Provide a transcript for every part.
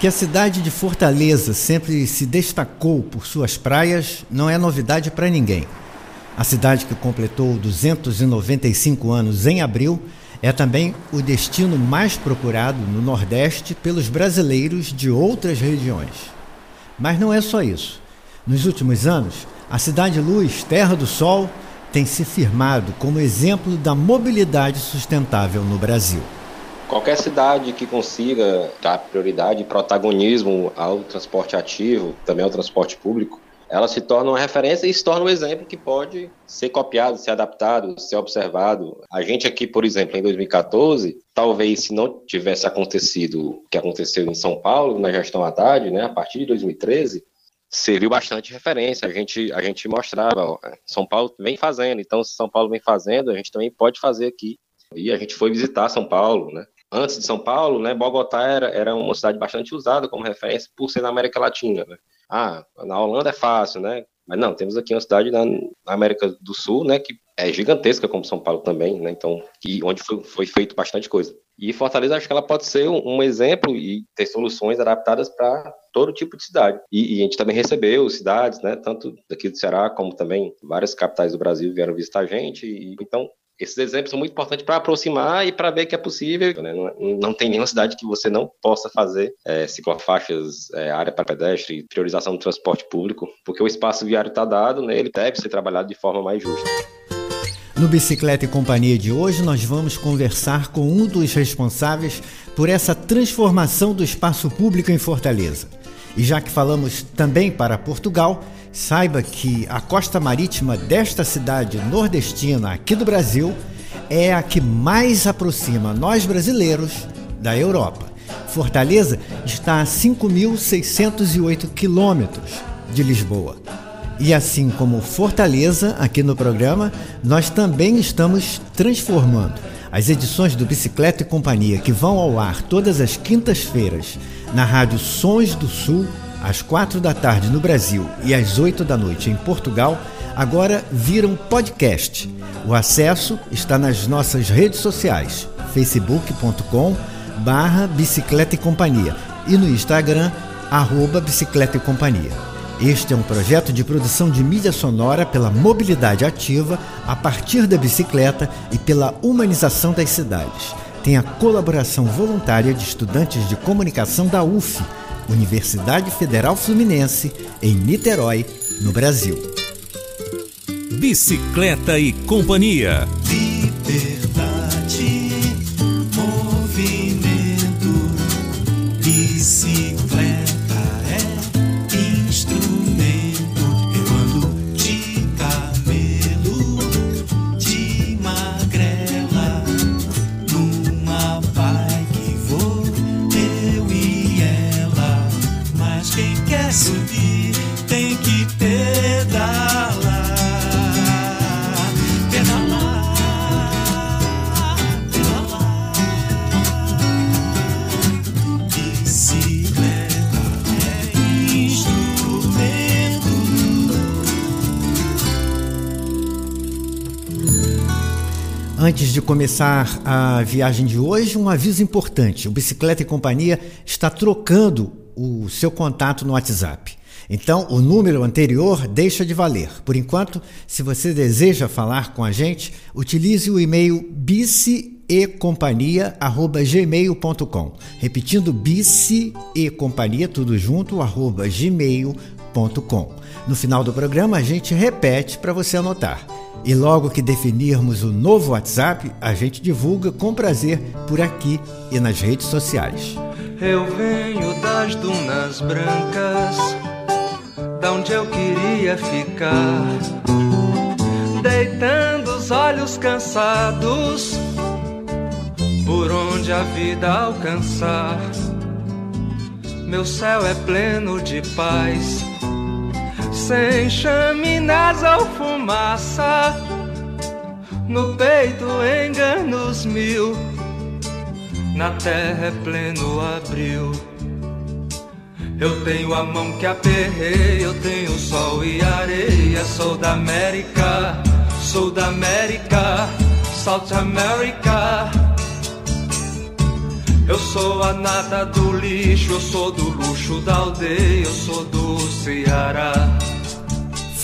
Que a cidade de Fortaleza sempre se destacou por suas praias não é novidade para ninguém. A cidade que completou 295 anos em abril é também o destino mais procurado no Nordeste pelos brasileiros de outras regiões. Mas não é só isso. Nos últimos anos, a Cidade Luz, Terra do Sol, tem se firmado como exemplo da mobilidade sustentável no Brasil. Qualquer cidade que consiga dar prioridade e protagonismo ao transporte ativo, também ao transporte público, ela se torna uma referência e se torna um exemplo que pode ser copiado, ser adaptado, ser observado. A gente aqui, por exemplo, em 2014, talvez se não tivesse acontecido o que aconteceu em São Paulo, na gestão Haddad, né, a partir de 2013, serviu bastante referência. A gente, a gente mostrava, ó, São Paulo vem fazendo, então se São Paulo vem fazendo, a gente também pode fazer aqui. E a gente foi visitar São Paulo, né? Antes de São Paulo, né, Bogotá era, era uma cidade bastante usada como referência por ser na América Latina, né? Ah, na Holanda é fácil, né? Mas não, temos aqui uma cidade na, América do Sul, né, que é gigantesca como São Paulo também, né? Então, e onde foi, foi feito bastante coisa. E Fortaleza acho que ela pode ser um, um exemplo e ter soluções adaptadas para todo tipo de cidade. E, e, a gente também recebeu cidades, né, tanto daqui do Ceará como também várias capitais do Brasil vieram visitar a gente. E, então, esses exemplos são muito importantes para aproximar e para ver que é possível. Né? Não, é, não, tem nenhuma cidade que você não possa fazer é, ciclofaixas, é, área para pedestre, priorização do transporte público, porque o espaço viário está dado, né? ele deve ser trabalhado de forma mais justa. No Bicicleta e Companhia de hoje, nós vamos conversar com um dos responsáveis por essa transformação do espaço público em Fortaleza. E já que falamos também para Portugal, saiba que a costa marítima desta cidade nordestina aqui do Brasil é a que mais aproxima nós brasileiros da Europa. Fortaleza está a 5.608 quilômetros de Lisboa. E assim como Fortaleza, aqui no programa, nós também estamos transformando as edições do Bicicleta e Companhia, que vão ao ar todas as quintas-feiras na Rádio Sons do Sul, às quatro da tarde no Brasil e às oito da noite em Portugal, agora viram podcast. O acesso está nas nossas redes sociais, facebook.com barra Bicicleta e Companhia e no Instagram, arroba Bicicleta e Companhia. Este é um projeto de produção de mídia sonora pela mobilidade ativa a partir da bicicleta e pela humanização das cidades. Tem a colaboração voluntária de estudantes de comunicação da UF, Universidade Federal Fluminense, em Niterói, no Brasil. Bicicleta e Companhia. Antes de começar a viagem de hoje, um aviso importante: o Bicicleta e Companhia está trocando o seu contato no WhatsApp. Então, o número anterior deixa de valer. Por enquanto, se você deseja falar com a gente, utilize o e-mail biceecompanhia@gmail.com. Repetindo bice e companhia tudo junto arroba gmail.com. No final do programa a gente repete para você anotar. E logo que definirmos o novo WhatsApp, a gente divulga com prazer por aqui e nas redes sociais. Eu venho das dunas brancas, da onde eu queria ficar, deitando os olhos cansados, por onde a vida alcançar. Meu céu é pleno de paz sem chaminés ou fumaça, no peito enganos mil, na terra é pleno abril. Eu tenho a mão que aperrei, eu tenho sol e areia, sou da América, sou da América, South America. Eu sou a nata do lixo, eu sou do luxo da aldeia, eu sou do Ceará.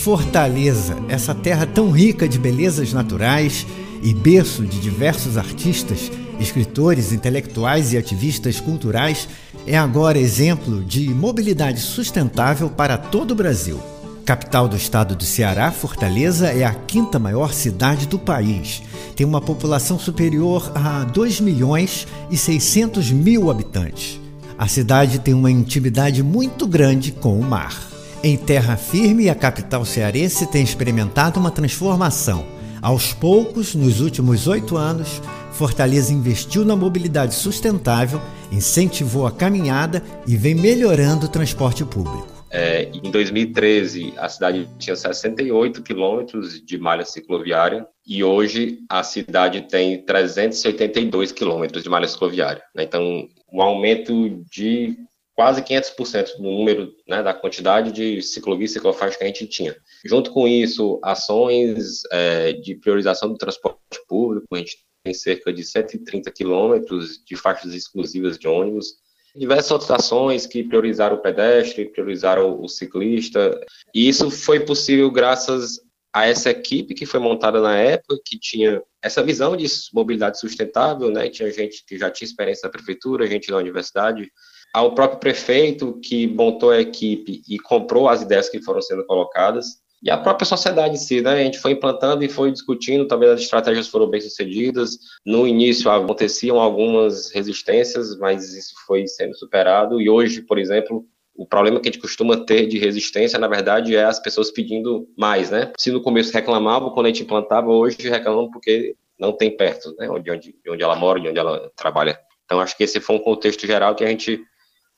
Fortaleza, essa terra tão rica de belezas naturais e berço de diversos artistas, escritores, intelectuais e ativistas culturais, é agora exemplo de mobilidade sustentável para todo o Brasil. Capital do estado do Ceará, Fortaleza é a quinta maior cidade do país. Tem uma população superior a 2 milhões e 600 mil habitantes. A cidade tem uma intimidade muito grande com o mar. Em terra firme, a capital cearense tem experimentado uma transformação. Aos poucos, nos últimos oito anos, Fortaleza investiu na mobilidade sustentável, incentivou a caminhada e vem melhorando o transporte público. É, em 2013, a cidade tinha 68 quilômetros de malha cicloviária e hoje a cidade tem 382 quilômetros de malha cicloviária. Né? Então, um aumento de quase 500% no número, né, da quantidade de ciclovias ciclofaixas que a gente tinha. Junto com isso, ações é, de priorização do transporte público, a gente tem cerca de 130 quilômetros de faixas exclusivas de ônibus, diversas outras ações que priorizaram o pedestre, priorizaram o ciclista. E isso foi possível graças a essa equipe que foi montada na época, que tinha essa visão de mobilidade sustentável, né? Tinha gente que já tinha experiência da prefeitura, gente da universidade, ao próprio prefeito que montou a equipe e comprou as ideias que foram sendo colocadas e a própria sociedade em si, né? A gente foi implantando e foi discutindo, talvez as estratégias foram bem sucedidas. No início aconteciam algumas resistências, mas isso foi sendo superado. E hoje, por exemplo, o problema que a gente costuma ter de resistência, na verdade, é as pessoas pedindo mais, né? Se no começo reclamavam, quando a gente implantava, hoje reclamam porque não tem perto, né? De onde, de onde ela mora, de onde ela trabalha. Então, acho que esse foi um contexto geral que a gente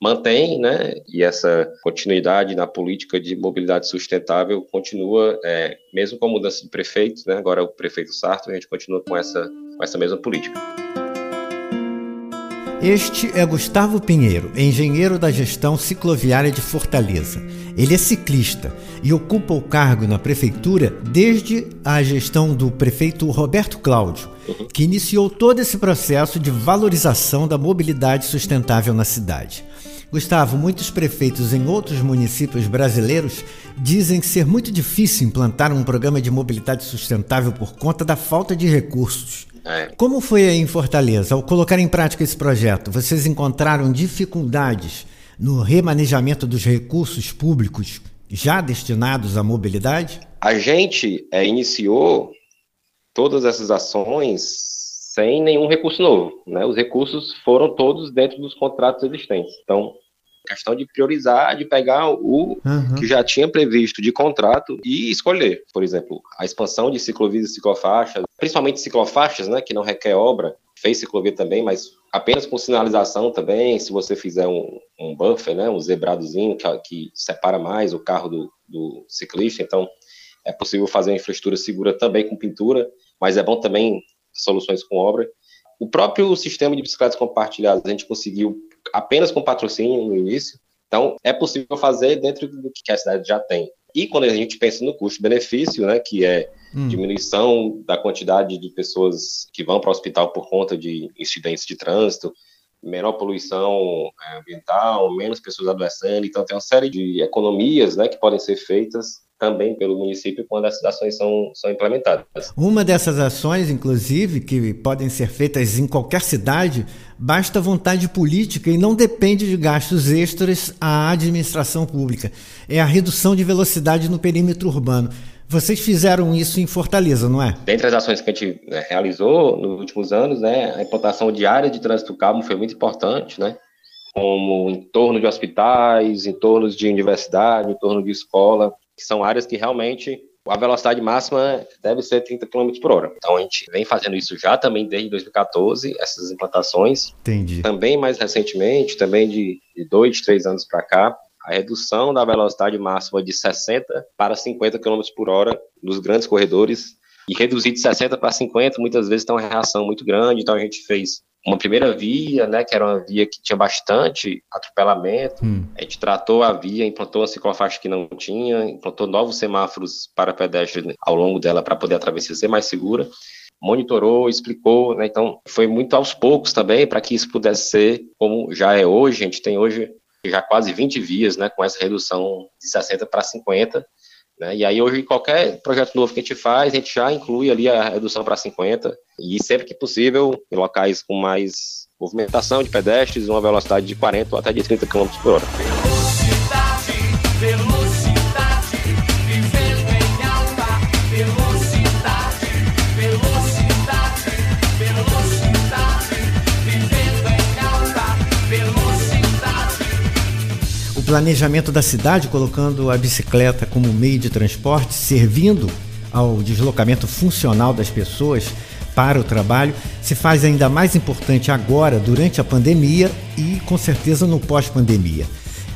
mantém, né, e essa continuidade na política de mobilidade sustentável continua, é, mesmo com a mudança de prefeito, né, agora o prefeito Sarto, a gente continua com essa, com essa mesma política. Este é Gustavo Pinheiro, engenheiro da gestão cicloviária de Fortaleza. Ele é ciclista e ocupa o cargo na prefeitura desde a gestão do prefeito Roberto Cláudio, que iniciou todo esse processo de valorização da mobilidade sustentável na cidade. Gustavo, muitos prefeitos em outros municípios brasileiros dizem ser muito difícil implantar um programa de mobilidade sustentável por conta da falta de recursos. É. Como foi aí em Fortaleza? Ao colocar em prática esse projeto, vocês encontraram dificuldades no remanejamento dos recursos públicos já destinados à mobilidade? A gente é, iniciou todas essas ações sem nenhum recurso novo. Né? Os recursos foram todos dentro dos contratos existentes. Então, questão de priorizar, de pegar o uhum. que já tinha previsto de contrato e escolher. Por exemplo, a expansão de ciclovias e ciclofaixas, principalmente ciclofaixas, né, que não requer obra, fez ciclovia também, mas apenas com sinalização também, se você fizer um, um buffer, né, um zebradozinho que, que separa mais o carro do, do ciclista, então é possível fazer uma infraestrutura segura também com pintura, mas é bom também soluções com obra. O próprio sistema de bicicletas compartilhadas a gente conseguiu apenas com patrocínio no início, então é possível fazer dentro do que a cidade já tem. E quando a gente pensa no custo-benefício, né, que é hum. diminuição da quantidade de pessoas que vão para o hospital por conta de incidentes de trânsito, menor poluição é, ambiental, menos pessoas adoecendo, então tem uma série de economias né, que podem ser feitas também pelo município quando essas ações são, são implementadas. Uma dessas ações, inclusive, que podem ser feitas em qualquer cidade, basta vontade política e não depende de gastos extras à administração pública. É a redução de velocidade no perímetro urbano. Vocês fizeram isso em Fortaleza, não é? Dentre as ações que a gente né, realizou nos últimos anos, né, a implantação de áreas de trânsito calmo foi muito importante, né? como em torno de hospitais, em torno de universidade, em torno de escola, que são áreas que realmente a velocidade máxima deve ser 30 km por hora. Então a gente vem fazendo isso já também desde 2014, essas implantações. Entendi. Também mais recentemente, também de, de dois, três anos para cá, a redução da velocidade máxima de 60 para 50 km por hora nos grandes corredores e reduzir de 60 para 50 muitas vezes tem uma reação muito grande, então a gente fez uma primeira via, né, que era uma via que tinha bastante atropelamento. Hum. A gente tratou a via, implantou uma ciclofaixa que não tinha, implantou novos semáforos para pedestres ao longo dela para poder a travessia ser mais segura. monitorou, explicou, né? Então, foi muito aos poucos também para que isso pudesse ser como já é hoje. A gente tem hoje já quase 20 vias, né, com essa redução de 60 para 50. Né? E aí, hoje, qualquer projeto novo que a gente faz, a gente já inclui ali a redução para 50. E sempre que possível, em locais com mais movimentação de pedestres, uma velocidade de 40 ou até de 30 km por hora. Planejamento da cidade, colocando a bicicleta como meio de transporte, servindo ao deslocamento funcional das pessoas para o trabalho, se faz ainda mais importante agora, durante a pandemia e com certeza no pós-pandemia.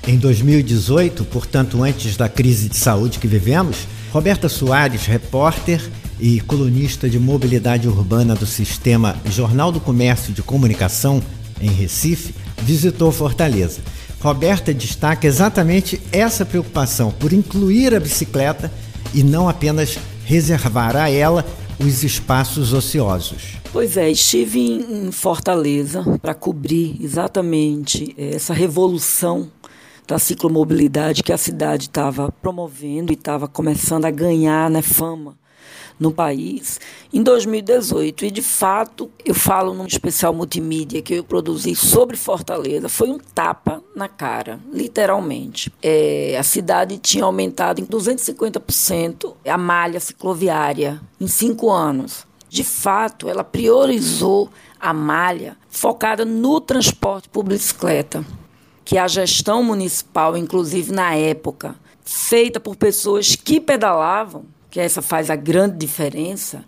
Em 2018, portanto, antes da crise de saúde que vivemos, Roberta Soares, repórter e colunista de mobilidade urbana do sistema Jornal do Comércio de Comunicação em Recife, visitou Fortaleza. Roberta destaca exatamente essa preocupação por incluir a bicicleta e não apenas reservar a ela os espaços ociosos. Pois é, estive em Fortaleza para cobrir exatamente essa revolução da ciclomobilidade que a cidade estava promovendo e estava começando a ganhar né, fama no país em 2018. E, de fato, eu falo num especial multimídia que eu produzi sobre Fortaleza, foi um tapa na cara, literalmente. É, a cidade tinha aumentado em 250% a malha cicloviária em cinco anos. De fato, ela priorizou a malha focada no transporte por bicicleta, que a gestão municipal, inclusive na época, feita por pessoas que pedalavam, que essa faz a grande diferença,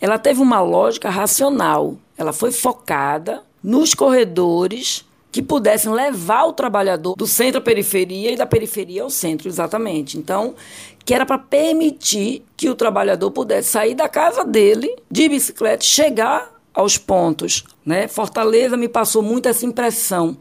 ela teve uma lógica racional. Ela foi focada nos corredores que pudessem levar o trabalhador do centro à periferia e da periferia ao centro, exatamente. Então, que era para permitir que o trabalhador pudesse sair da casa dele de bicicleta, chegar aos pontos. Né? Fortaleza me passou muito essa impressão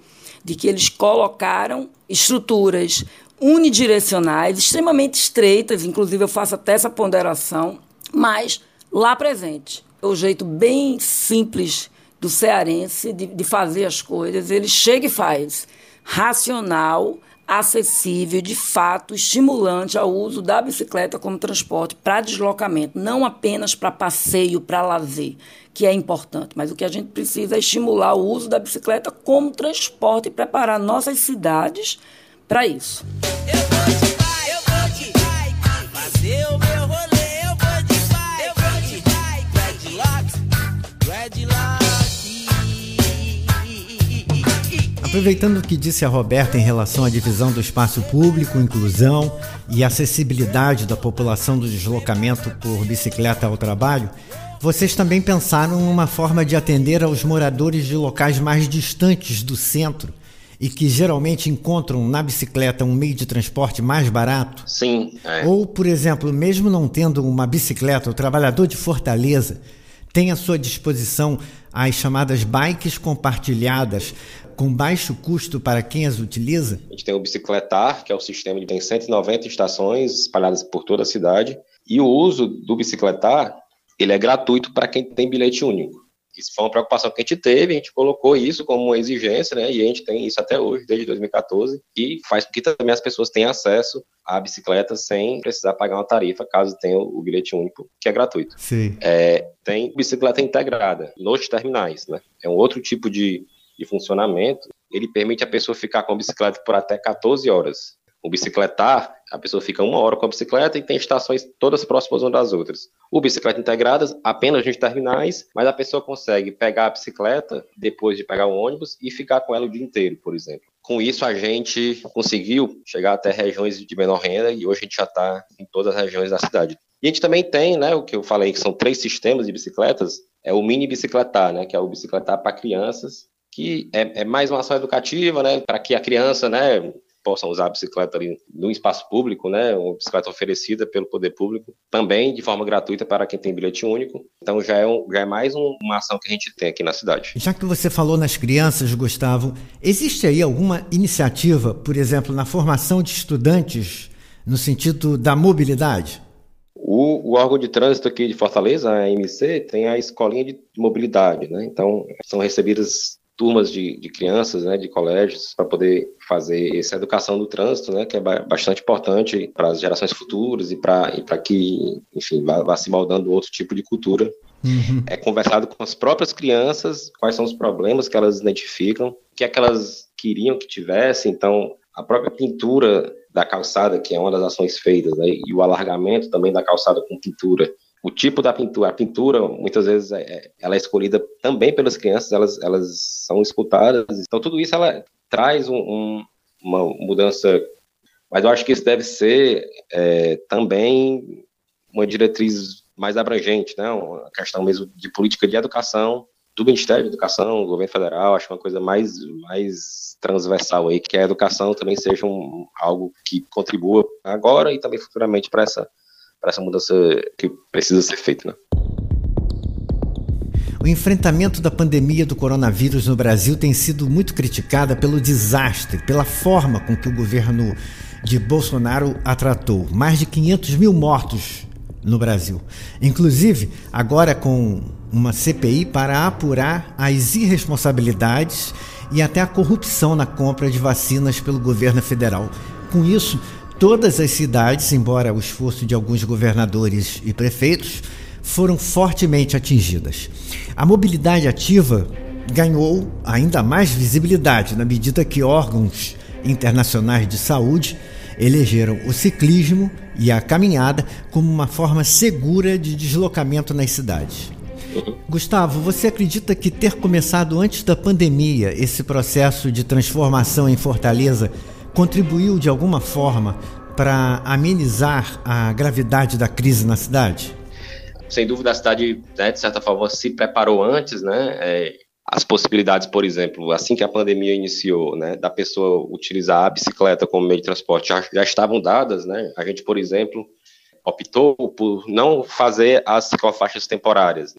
de que eles colocaram estruturas unidirecionais, extremamente estreitas, inclusive eu faço até essa ponderação, mas lá presente. É o jeito bem simples do cearense de, de fazer as coisas, ele chega e faz. Racional, acessível, de fato, estimulante ao uso da bicicleta como transporte para deslocamento, não apenas para passeio, para lazer, que é importante, mas o que a gente precisa é estimular o uso da bicicleta como transporte e preparar nossas cidades para isso. Aproveitando o que disse a Roberta em relação à divisão do espaço público, inclusão e acessibilidade da população do deslocamento por bicicleta ao trabalho, vocês também pensaram numa forma de atender aos moradores de locais mais distantes do centro e que geralmente encontram na bicicleta um meio de transporte mais barato? Sim. É. Ou, por exemplo, mesmo não tendo uma bicicleta, o trabalhador de Fortaleza tem à sua disposição as chamadas bikes compartilhadas com baixo custo para quem as utiliza? A gente tem o Bicicletar, que é o sistema que tem 190 estações espalhadas por toda a cidade, e o uso do Bicicletar, ele é gratuito para quem tem bilhete único. Isso foi uma preocupação que a gente teve, a gente colocou isso como uma exigência, né? E a gente tem isso até hoje, desde 2014, e faz com que também as pessoas tenham acesso à bicicleta sem precisar pagar uma tarifa, caso tenha o bilhete único, que é gratuito. Sim. É, tem bicicleta integrada nos terminais, né? É um outro tipo de, de funcionamento. Ele permite a pessoa ficar com a bicicleta por até 14 horas. O bicicletar, a pessoa fica uma hora com a bicicleta e tem estações todas próximas umas das outras. O bicicleta integradas, apenas nos terminais, mas a pessoa consegue pegar a bicicleta depois de pegar o ônibus e ficar com ela o dia inteiro, por exemplo. Com isso, a gente conseguiu chegar até regiões de menor renda e hoje a gente já está em todas as regiões da cidade. E a gente também tem, né, o que eu falei, que são três sistemas de bicicletas, é o mini bicicletar, né, que é o bicicletar para crianças, que é, é, mais uma ação educativa, né, para que a criança, né, possam usar a bicicleta ali no espaço público, né? Uma bicicleta oferecida pelo poder público, também de forma gratuita para quem tem bilhete único. Então já é, um, já é mais um, uma ação que a gente tem aqui na cidade. Já que você falou nas crianças, Gustavo, existe aí alguma iniciativa, por exemplo, na formação de estudantes no sentido da mobilidade? O, o, órgão de trânsito aqui de Fortaleza, a AMC, tem a escolinha de mobilidade, né? Então, são recebidas turmas de, de crianças, né, de colégios, para poder fazer essa educação do trânsito, né, que é bastante importante para as gerações futuras e para e que, enfim, vá, vá, se moldando outro tipo de cultura. Uhum. É conversado com as próprias crianças, quais são os problemas que elas identificam, o que é que elas queriam que tivesse, então a própria pintura da calçada, que é uma das ações feitas, né, e o alargamento também da calçada com pintura, o tipo da pintura, a pintura muitas vezes é, é, ela é escolhida também pelas crianças, elas, elas são escutadas, então tudo isso ela traz um, um, uma mudança, mas eu acho que isso deve ser é, também uma diretriz mais abrangente, né, uma questão mesmo de política de educação do Ministério da Educação, do governo federal, acho uma coisa mais, mais transversal aí, que a educação também seja um, algo que contribua agora e também futuramente para essa para essa mudança que precisa ser feita. Né? O enfrentamento da pandemia do coronavírus no Brasil tem sido muito criticada pelo desastre, pela forma com que o governo de Bolsonaro a tratou. Mais de 500 mil mortos no Brasil. Inclusive, agora com uma CPI para apurar as irresponsabilidades e até a corrupção na compra de vacinas pelo governo federal. Com isso, Todas as cidades, embora o esforço de alguns governadores e prefeitos, foram fortemente atingidas. A mobilidade ativa ganhou ainda mais visibilidade na medida que órgãos internacionais de saúde elegeram o ciclismo e a caminhada como uma forma segura de deslocamento nas cidades. Gustavo, você acredita que ter começado antes da pandemia esse processo de transformação em Fortaleza contribuiu de alguma forma para amenizar a gravidade da crise na cidade? Sem dúvida, a cidade, né, de certa forma, se preparou antes, né? É, as possibilidades, por exemplo, assim que a pandemia iniciou, né, da pessoa utilizar a bicicleta como meio de transporte já, já estavam dadas, né? A gente, por exemplo, optou por não fazer as ciclofaixas temporárias,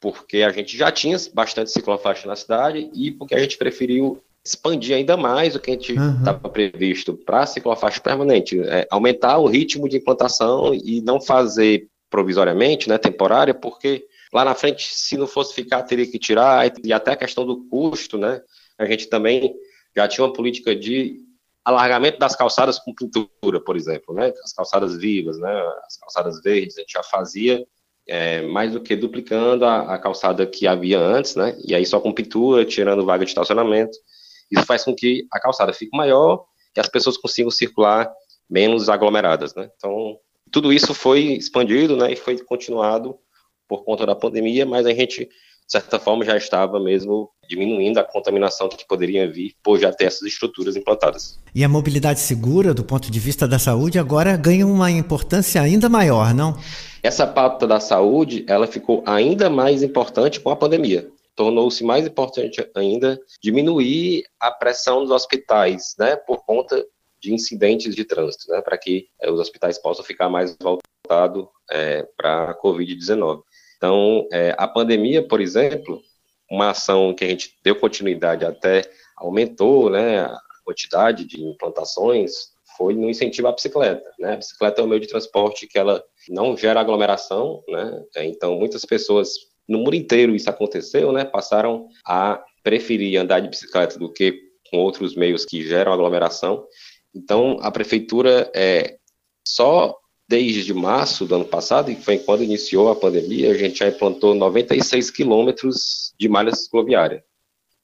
porque a gente já tinha bastante ciclofaixa na cidade e porque a gente preferiu expandir ainda mais o que a gente estava uhum. previsto para a ciclofaixa permanente, é, aumentar o ritmo de implantação e não fazer provisoriamente, né, temporária, porque lá na frente, se não fosse ficar, teria que tirar, e até a questão do custo, né, a gente também já tinha uma política de alargamento das calçadas com pintura, por exemplo, né, as calçadas vivas, né, as calçadas verdes, a gente já fazia é, mais do que duplicando a, a calçada que havia antes, né, e aí só com pintura, tirando vaga de estacionamento, isso faz com que a calçada fique maior e as pessoas consigam circular menos aglomeradas, né? Então, tudo isso foi expandido, né, e foi continuado por conta da pandemia, mas a gente, de certa forma, já estava mesmo diminuindo a contaminação que poderia vir por já ter essas estruturas implantadas. E a mobilidade segura, do ponto de vista da saúde, agora ganha uma importância ainda maior, não? Essa pauta da saúde, ela ficou ainda mais importante com a pandemia tornou-se mais importante ainda diminuir a pressão dos hospitais, né, por conta de incidentes de trânsito, né, para que é, os hospitais possam ficar mais voltados é, para a Covid-19. Então, é, a pandemia, por exemplo, uma ação que a gente deu continuidade até aumentou, né, a quantidade de implantações foi no incentivo à bicicleta, né? A bicicleta é um meio de transporte que ela não gera aglomeração, né? Então muitas pessoas no mundo inteiro isso aconteceu, né? Passaram a preferir andar de bicicleta do que com outros meios que geram aglomeração. Então, a prefeitura é só desde março do ano passado, que foi quando iniciou a pandemia, a gente já implantou 96 quilômetros de malha cicloviária,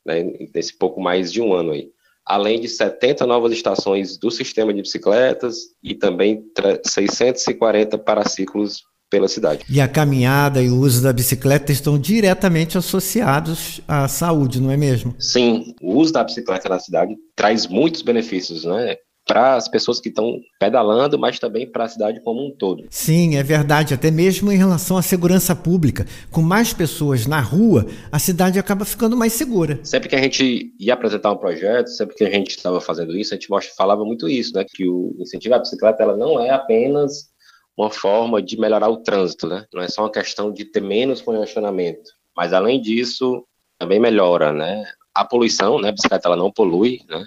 né, nesse pouco mais de um ano aí. Além de 70 novas estações do sistema de bicicletas e também 640 paraciclos pela cidade. E a caminhada e o uso da bicicleta estão diretamente associados à saúde, não é mesmo? Sim, o uso da bicicleta na cidade traz muitos benefícios, né? para as pessoas que estão pedalando, mas também para a cidade como um todo. Sim, é verdade, até mesmo em relação à segurança pública. Com mais pessoas na rua, a cidade acaba ficando mais segura. Sempre que a gente ia apresentar um projeto, sempre que a gente estava fazendo isso, a gente falava muito isso, né? Que o incentivo à bicicleta ela não é apenas uma forma de melhorar o trânsito, né? Não é só uma questão de ter menos congestionamento, mas além disso, também melhora, né? A poluição, né? A bicicleta ela não polui, né?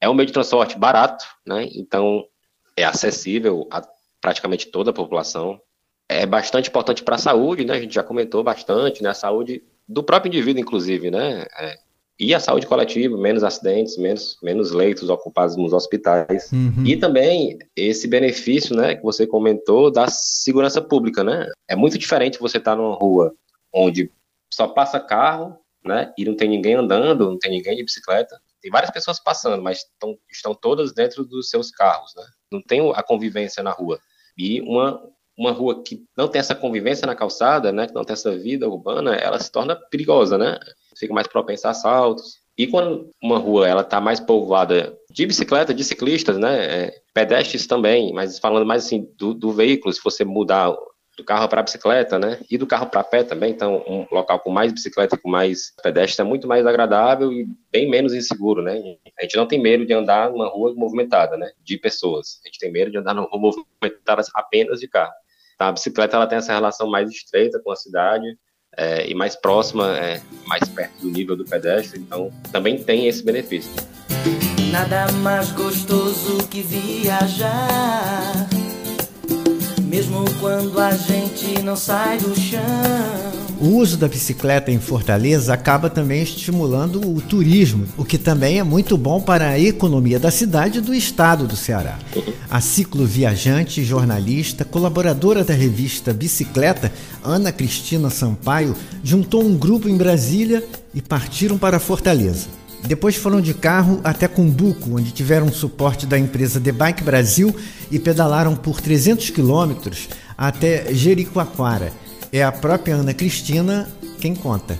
É um meio de transporte barato, né? Então é acessível a praticamente toda a população. É bastante importante para a saúde, né? A gente já comentou bastante, né? A saúde do próprio indivíduo, inclusive, né? É, e a saúde coletiva, menos acidentes, menos, menos leitos ocupados nos hospitais. Uhum. E também esse benefício, né, que você comentou da segurança pública, né? É muito diferente você estar tá numa rua onde só passa carro, né, e não tem ninguém andando, não tem ninguém de bicicleta. Tem várias pessoas passando, mas tão, estão todas dentro dos seus carros, né? Não tem a convivência na rua. E uma, uma rua que não tem essa convivência na calçada, né, que não tem essa vida urbana, ela se torna perigosa, né? Fica mais propensa a assaltos. E quando uma rua ela está mais povoada de bicicleta, de ciclistas, né, é, pedestres também, mas falando mais assim do, do veículo, se você mudar do carro para bicicleta, né? E do carro para pé também. Então, um local com mais bicicleta, com mais pedestre é muito mais agradável e bem menos inseguro, né? A gente não tem medo de andar numa rua movimentada, né? De pessoas. A gente tem medo de andar numa rua movimentada apenas de carro. Tá? A bicicleta ela tem essa relação mais estreita com a cidade. É, e mais próxima, é, mais perto do nível do pedestre, então também tem esse benefício. Nada mais gostoso que viajar mesmo quando a gente não sai do chão. O uso da bicicleta em Fortaleza acaba também estimulando o turismo, o que também é muito bom para a economia da cidade e do estado do Ceará. A cicloviajante, jornalista, colaboradora da revista Bicicleta, Ana Cristina Sampaio, juntou um grupo em Brasília e partiram para Fortaleza. Depois foram de carro até Cumbuco, onde tiveram suporte da empresa The Bike Brasil e pedalaram por 300 quilômetros até Jericoacoara. É a própria Ana Cristina quem conta.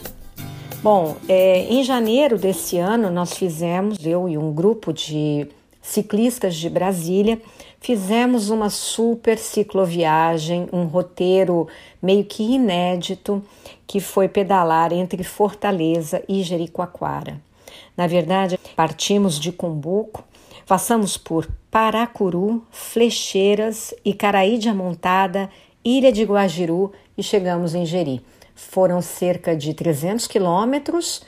Bom, é, em janeiro desse ano nós fizemos, eu e um grupo de ciclistas de Brasília, fizemos uma super cicloviagem, um roteiro meio que inédito, que foi pedalar entre Fortaleza e Jericoacoara. Na verdade, partimos de Cumbuco, passamos por Paracuru, Flecheiras, Icaraí de Amontada, Ilha de Guajiru e chegamos em Jeri. Foram cerca de 300 quilômetros,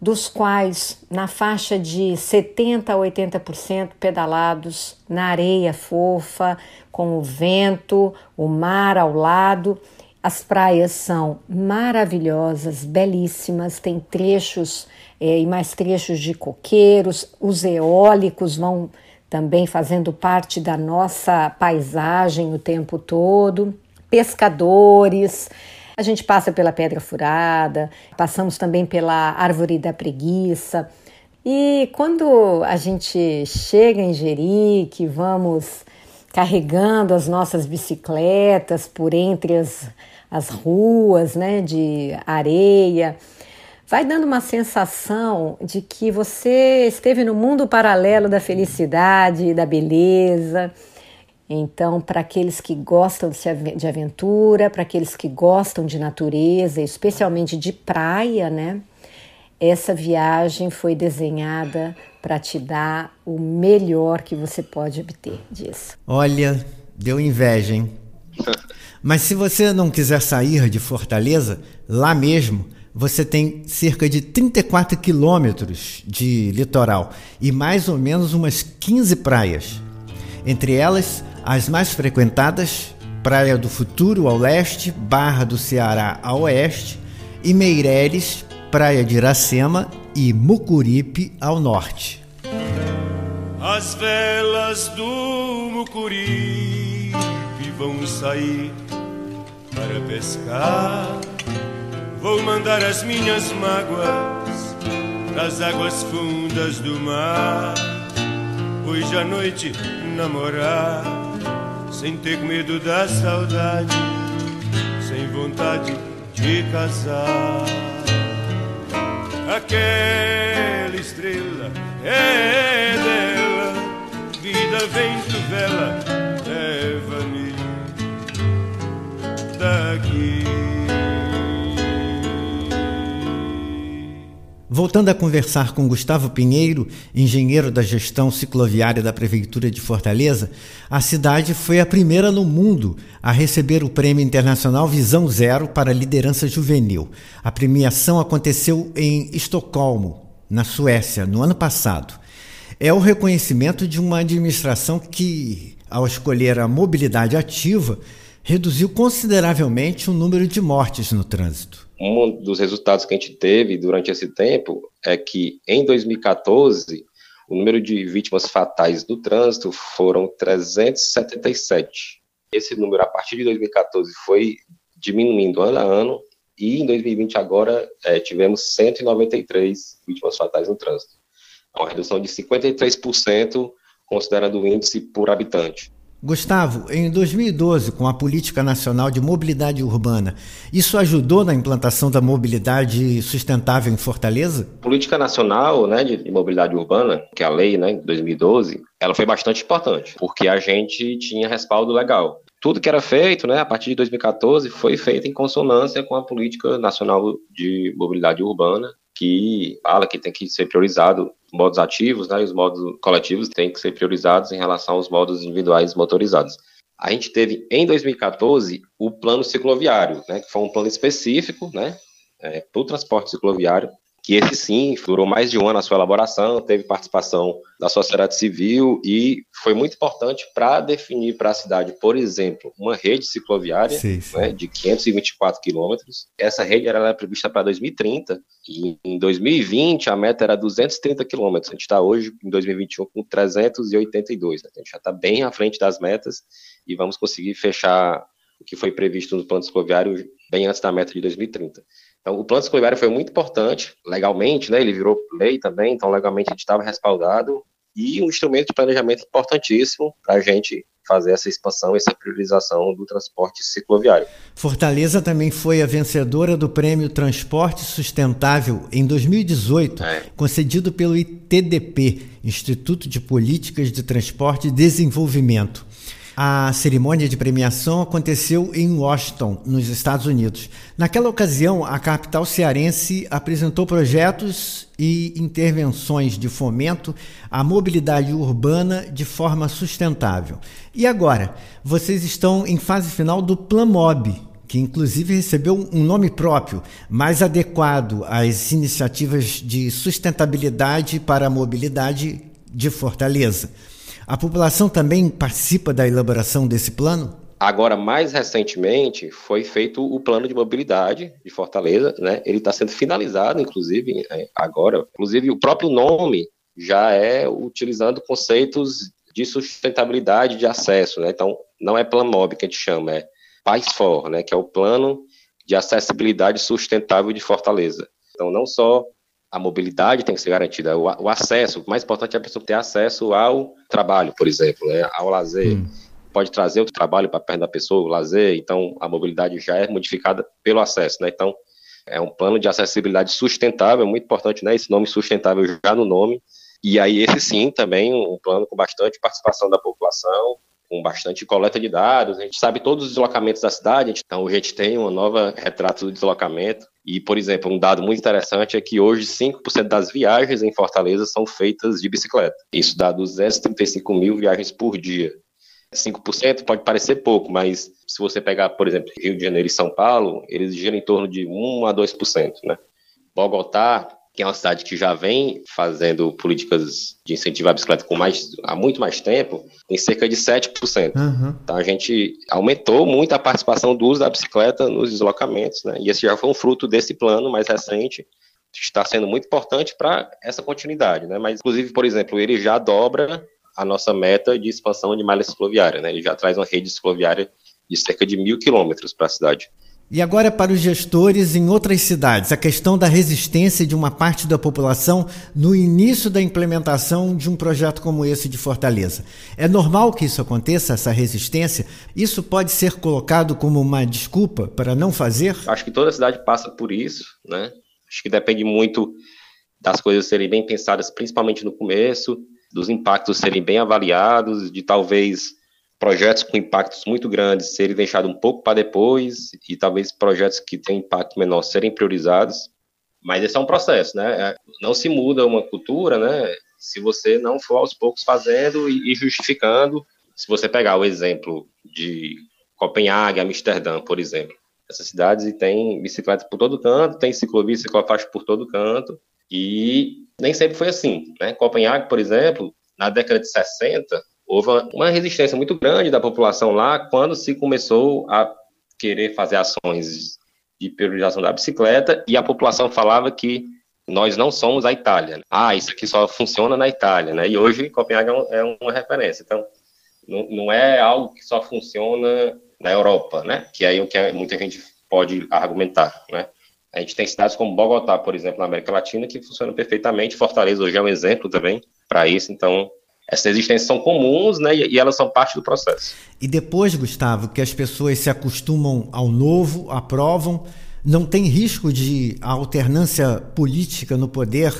dos quais na faixa de 70 a 80% pedalados na areia fofa, com o vento, o mar ao lado. As praias são maravilhosas, belíssimas, tem trechos é, e mais trechos de coqueiros, os eólicos vão também fazendo parte da nossa paisagem o tempo todo, pescadores. A gente passa pela Pedra Furada, passamos também pela Árvore da Preguiça. E quando a gente chega em Jeri, que vamos carregando as nossas bicicletas por entre as, as ruas né, de areia, vai dando uma sensação de que você esteve no mundo paralelo da felicidade, da beleza. Então, para aqueles que gostam de aventura, para aqueles que gostam de natureza, especialmente de praia, né? Essa viagem foi desenhada para te dar o melhor que você pode obter disso. Olha, deu inveja, hein? Mas se você não quiser sair de Fortaleza, lá mesmo você tem cerca de 34 quilômetros de litoral e mais ou menos umas 15 praias. Entre elas, as mais frequentadas, Praia do Futuro ao leste, Barra do Ceará a oeste, e Meireles, Praia de Iracema e Mucuripe ao norte. As velas do Mucuripe vão sair para pescar Vou mandar as minhas mágoas nas águas fundas do mar. Hoje à noite namorar, sem ter medo da saudade, sem vontade de casar. Aquela estrela é dela, vida, vento, vela, Voltando a conversar com Gustavo Pinheiro, engenheiro da gestão cicloviária da Prefeitura de Fortaleza, a cidade foi a primeira no mundo a receber o Prêmio Internacional Visão Zero para Liderança Juvenil. A premiação aconteceu em Estocolmo, na Suécia, no ano passado. É o reconhecimento de uma administração que ao escolher a mobilidade ativa, reduziu consideravelmente o número de mortes no trânsito. Um dos resultados que a gente teve durante esse tempo é que em 2014 o número de vítimas fatais do trânsito foram 377. Esse número, a partir de 2014, foi diminuindo ano a ano, e em 2020 agora é, tivemos 193 vítimas fatais no trânsito. É uma redução de 53%, considerando o índice por habitante. Gustavo, em 2012, com a Política Nacional de Mobilidade Urbana, isso ajudou na implantação da mobilidade sustentável em Fortaleza? A Política Nacional né, de Mobilidade Urbana, que é a lei né, de 2012, ela foi bastante importante, porque a gente tinha respaldo legal. Tudo que era feito, né, a partir de 2014, foi feito em consonância com a Política Nacional de Mobilidade Urbana, que fala que tem que ser priorizado modos ativos, né, e os modos coletivos têm que ser priorizados em relação aos modos individuais motorizados. A gente teve em 2014 o plano cicloviário, né, que foi um plano específico, né, é, para o transporte cicloviário, que esse sim durou mais de um ano a sua elaboração, teve participação da sociedade civil e foi muito importante para definir para a cidade, por exemplo, uma rede cicloviária sim, sim. Né, de 524 quilômetros. Essa rede era prevista para 2030 e em 2020 a meta era 230 quilômetros. A gente está hoje em 2021 com 382. Né? A gente já está bem à frente das metas e vamos conseguir fechar o que foi previsto no plano cicloviário bem antes da meta de 2030. Então, o plano cicloviário foi muito importante, legalmente, né? Ele virou lei também, então legalmente a gente estava respaldado e um instrumento de planejamento importantíssimo para a gente fazer essa expansão, essa priorização do transporte cicloviário. Fortaleza também foi a vencedora do Prêmio Transporte Sustentável em 2018, é. concedido pelo ITDP, Instituto de Políticas de Transporte e Desenvolvimento. A cerimônia de premiação aconteceu em Washington, nos Estados Unidos. Naquela ocasião, a capital cearense apresentou projetos e intervenções de fomento à mobilidade urbana de forma sustentável. E agora, vocês estão em fase final do Plan Mob, que inclusive recebeu um nome próprio, mais adequado às iniciativas de sustentabilidade para a mobilidade de Fortaleza. A população também participa da elaboração desse plano? Agora, mais recentemente, foi feito o plano de mobilidade de Fortaleza, né? Ele está sendo finalizado, inclusive, é, agora. Inclusive, o próprio nome já é utilizando conceitos de sustentabilidade de acesso, né? Então, não é Plan Mob que a gente chama, é PAIS For, né? Que é o Plano de Acessibilidade Sustentável de Fortaleza. Então, não só a mobilidade tem que ser garantida, o, o, acesso, o mais importante é a pessoa ter acesso ao trabalho, por exemplo, né, ao lazer. Hum. Pode trazer o trabalho para perto da pessoa, o lazer, então a mobilidade já é modificada pelo acesso, né? Então, é um plano de acessibilidade sustentável, é muito importante, né? Esse nome sustentável já no nome. E aí, esse sim, também um plano com bastante participação da população, com bastante coleta de dados. A gente sabe todos os deslocamentos da cidade, então a gente tem uma nova retrato do deslocamento. E, por exemplo, um dado muito interessante é que hoje 5% das viagens em Fortaleza são feitas de bicicleta. Isso dá 235 mil viagens por dia. 5% pode parecer pouco, mas se você pegar, por exemplo, Rio de Janeiro e São Paulo, eles giram em torno de 1 a 2%. Né? Bogotá que é uma cidade que já vem fazendo políticas de incentivo à bicicleta com mais, há muito mais tempo, tem cerca de 7%. Uhum. Então a gente aumentou muito a participação do uso da bicicleta nos deslocamentos, né? E esse já foi um fruto desse plano mais recente, está sendo muito importante para essa continuidade, né? Mas, inclusive, por exemplo, ele já dobra a nossa meta de expansão de malha cicloviária, né? Ele já traz uma rede cicloviária de cerca de mil quilômetros para a cidade. E agora para os gestores em outras cidades, a questão da resistência de uma parte da população no início da implementação de um projeto como esse de Fortaleza. É normal que isso aconteça, essa resistência? Isso pode ser colocado como uma desculpa para não fazer? Acho que toda cidade passa por isso, né? Acho que depende muito das coisas serem bem pensadas, principalmente no começo, dos impactos serem bem avaliados, de talvez projetos com impactos muito grandes serem deixados um pouco para depois e talvez projetos que têm impacto menor serem priorizados. Mas esse é um processo, né? É, não se muda uma cultura, né? Se você não for aos poucos fazendo e justificando. Se você pegar o exemplo de Copenhague, Amsterdã, por exemplo, essas cidades têm bicicletas por todo canto, tem ciclovia, ciclofaixa por todo canto, e nem sempre foi assim, né? Copenhague, por exemplo, na década de 60, houve uma resistência muito grande da população lá quando se começou a querer fazer ações de priorização da bicicleta e a população falava que nós não somos a Itália. Ah, isso aqui só funciona na Itália, né? E hoje Copenhague é, uma referência. Então, não, não é algo que só funciona na Europa, né? Que é o que muita gente pode argumentar, né? A gente tem cidades como Bogotá, por exemplo, na América Latina, que funcionam perfeitamente. Fortaleza hoje é um exemplo também para isso. Então, essas existências são comuns, né? E elas são parte do processo. E depois, Gustavo, que as pessoas se acostumam ao novo, aprovam, não tem risco de a alternância política no poder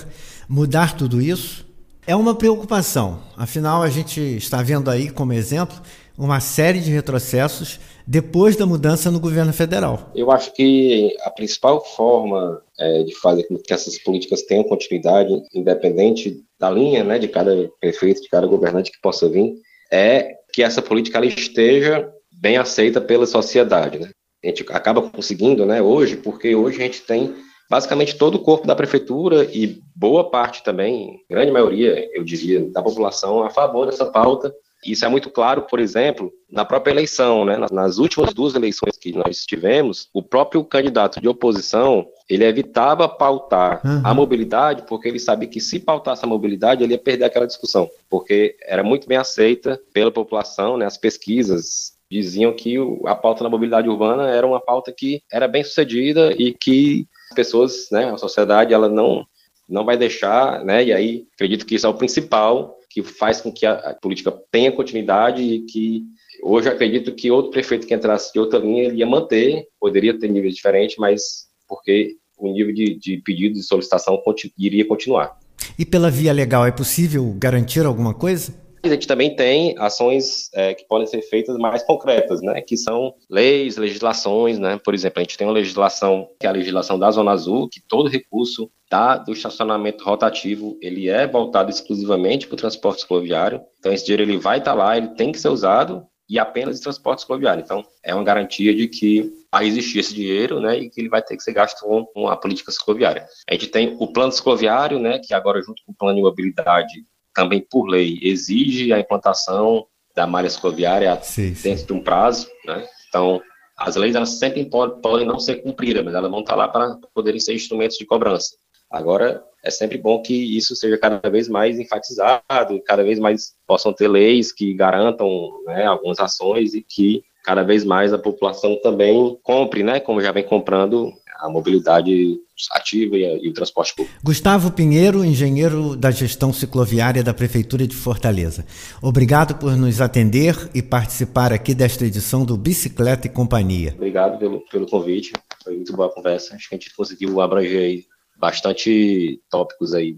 mudar tudo isso? É uma preocupação. Afinal, a gente está vendo aí como exemplo uma série de retrocessos depois da mudança no governo federal. Eu acho que a principal forma é, de fazer com que essas políticas tenham continuidade, independente da linha né, de cada prefeito, de cada governante que possa vir, é que essa política ela esteja bem aceita pela sociedade. Né? A gente acaba conseguindo né, hoje, porque hoje a gente tem basicamente todo o corpo da prefeitura e boa parte também, grande maioria, eu diria, da população a favor dessa pauta isso é muito claro, por exemplo, na própria eleição, né? Nas últimas duas eleições que nós tivemos, o próprio candidato de oposição ele evitava pautar uhum. a mobilidade, porque ele sabia que se pautasse a mobilidade, ele ia perder aquela discussão, porque era muito bem aceita pela população, né? As pesquisas diziam que a pauta da mobilidade urbana era uma pauta que era bem sucedida e que as pessoas, né, a sociedade, ela não não vai deixar, né? E aí acredito que isso é o principal que faz com que a, política tenha continuidade e que hoje acredito que outro prefeito que entrasse de outra linha ele ia manter, poderia ter níveis diferentes, mas porque o nível de, de pedido de solicitação continu, iria continuar. E pela via legal é possível garantir alguma coisa? A gente também tem ações é, que podem ser feitas mais concretas, né? Que são leis, legislações, né? Por exemplo, a gente tem uma legislação que é a legislação da Zona Azul, que todo recurso da, do estacionamento rotativo ele é voltado exclusivamente para o transporte cicloviário. Então esse dinheiro ele vai estar tá lá, ele tem que ser usado e apenas em transporte cicloviário. Então é uma garantia de que vai existir esse dinheiro, né, e que ele vai ter que ser gasto com, com a política cicloviária. A gente tem o plano cicloviário, né, que agora junto com o plano de mobilidade também por lei exige a implantação da malha cicloviária sim, dentro sim. de um prazo, né? Então, as leis elas sempre podem não ser cumpridas, mas elas vão estar lá para poderem ser instrumentos de cobrança. Agora, é sempre bom que isso seja cada vez mais enfatizado, cada vez mais possam ter leis que garantam né, algumas ações e que cada vez mais a população também compre, né, como já vem comprando a mobilidade ativa e, e, o transporte público. Gustavo Pinheiro, engenheiro da gestão cicloviária da Prefeitura de Fortaleza. Obrigado por nos atender e participar aqui desta edição do Bicicleta e Companhia. Obrigado pelo, pelo convite, foi muito boa a conversa. Acho que a gente conseguiu abranger bastante tópicos aí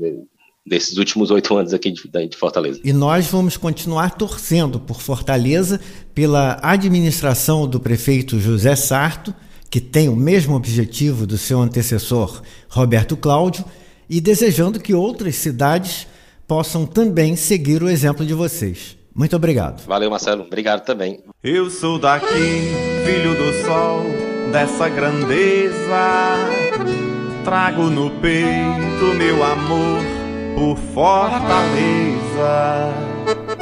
desses últimos oito anos aqui de, de, Fortaleza. E nós vamos continuar torcendo por Fortaleza, pela administração do prefeito José Sarto que tem o mesmo objetivo do seu antecessor Roberto Cláudio, e desejando que outras cidades possam também seguir o exemplo de vocês. Muito obrigado. Valeu, Marcelo. Obrigado também. Eu sou daqui, filho do sol, dessa grandeza. Trago no peito meu amor por Fortaleza.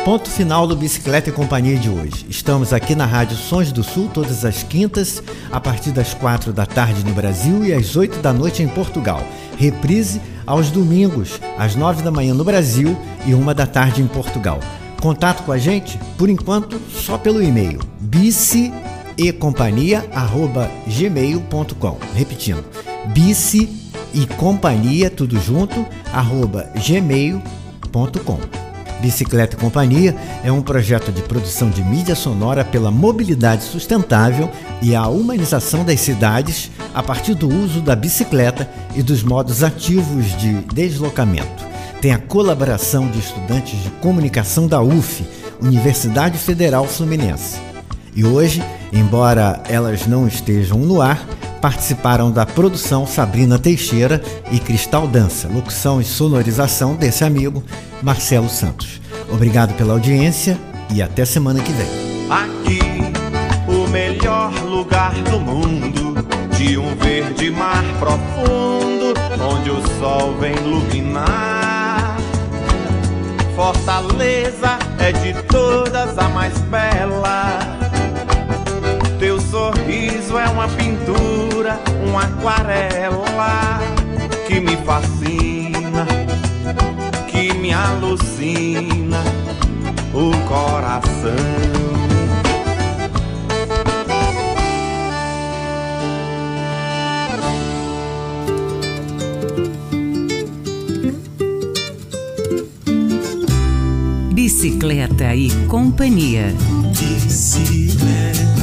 Ponto final do Bicicleta e Companhia de hoje. Estamos aqui na Rádio Sons do Sul todas as quintas, a partir das quatro da tarde no Brasil e às oito da noite em Portugal. Reprise aos domingos, às nove da manhã no Brasil e uma da tarde em Portugal. Contato com a gente, por enquanto, só pelo e-mail bici e companhia@gmail.com. Repetindo, bici e companhia tudo junto arroba gmail.com. Bicicleta e Companhia é um projeto de produção de mídia sonora pela mobilidade sustentável e a humanização das cidades a partir do uso da bicicleta e dos modos ativos de deslocamento. Tem a colaboração de estudantes de comunicação da UF, Universidade Federal Fluminense. E hoje, embora elas não estejam no ar, participaram da produção Sabrina Teixeira e Cristal Dança, locução e sonorização desse amigo, Marcelo Santos. Obrigado pela audiência e até semana que vem. Aqui, o melhor lugar do mundo, de um verde mar profundo, onde o sol vem iluminar. Fortaleza é de todas a mais bela. Sorriso é uma pintura, uma aquarela que me fascina, que me alucina o coração. Bicicleta e Companhia. Bicicleta.